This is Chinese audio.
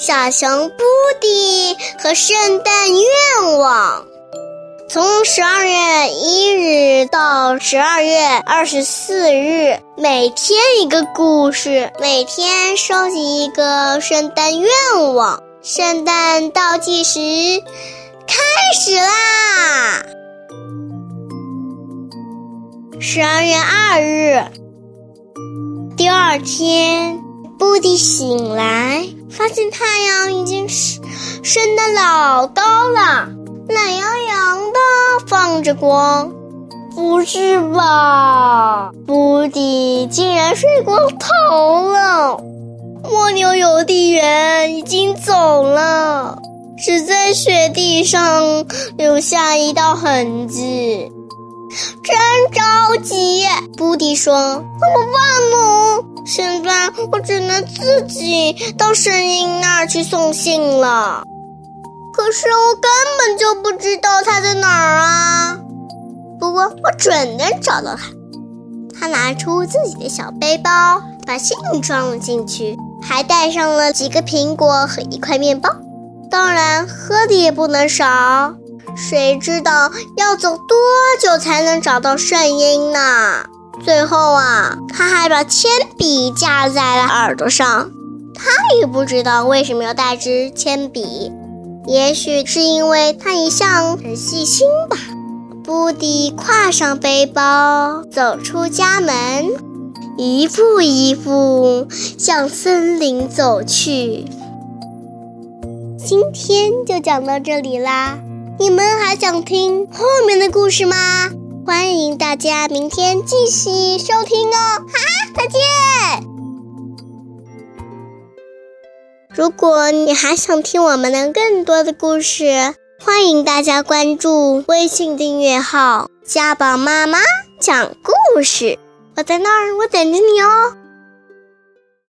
小熊布迪和圣诞愿望。从十二月一日到十二月二十四日，每天一个故事，每天收集一个圣诞愿望。圣诞倒计时开始啦！十二月二日，第二天，布迪醒来，发现太阳已经升升得老高了。懒洋洋的放着光，不是吧？布迪竟然睡过头了。蜗牛邮递员已经走了，只在雪地上留下一道痕迹。真着急，布迪说：“怎么办呢？现在我只能自己到声音那儿去送信了。”可是我根本就不知道他在哪儿啊！不过我准能找到他。他拿出自己的小背包，把信装了进去，还带上了几个苹果和一块面包。当然，喝的也不能少。谁知道要走多久才能找到圣婴呢？最后啊，他还把铅笔架在了耳朵上。他也不知道为什么要带支铅笔。也许是因为他一向很细心吧。布迪挎上背包，走出家门，一步一步向森林走去。今天就讲到这里啦，你们还想听后面的故事吗？迎大家明天继续收听哦！哈，再见。如果你还想听我们的更多的故事，欢迎大家关注微信订阅号“家宝妈妈讲故事”。我在那儿，我等着你哦。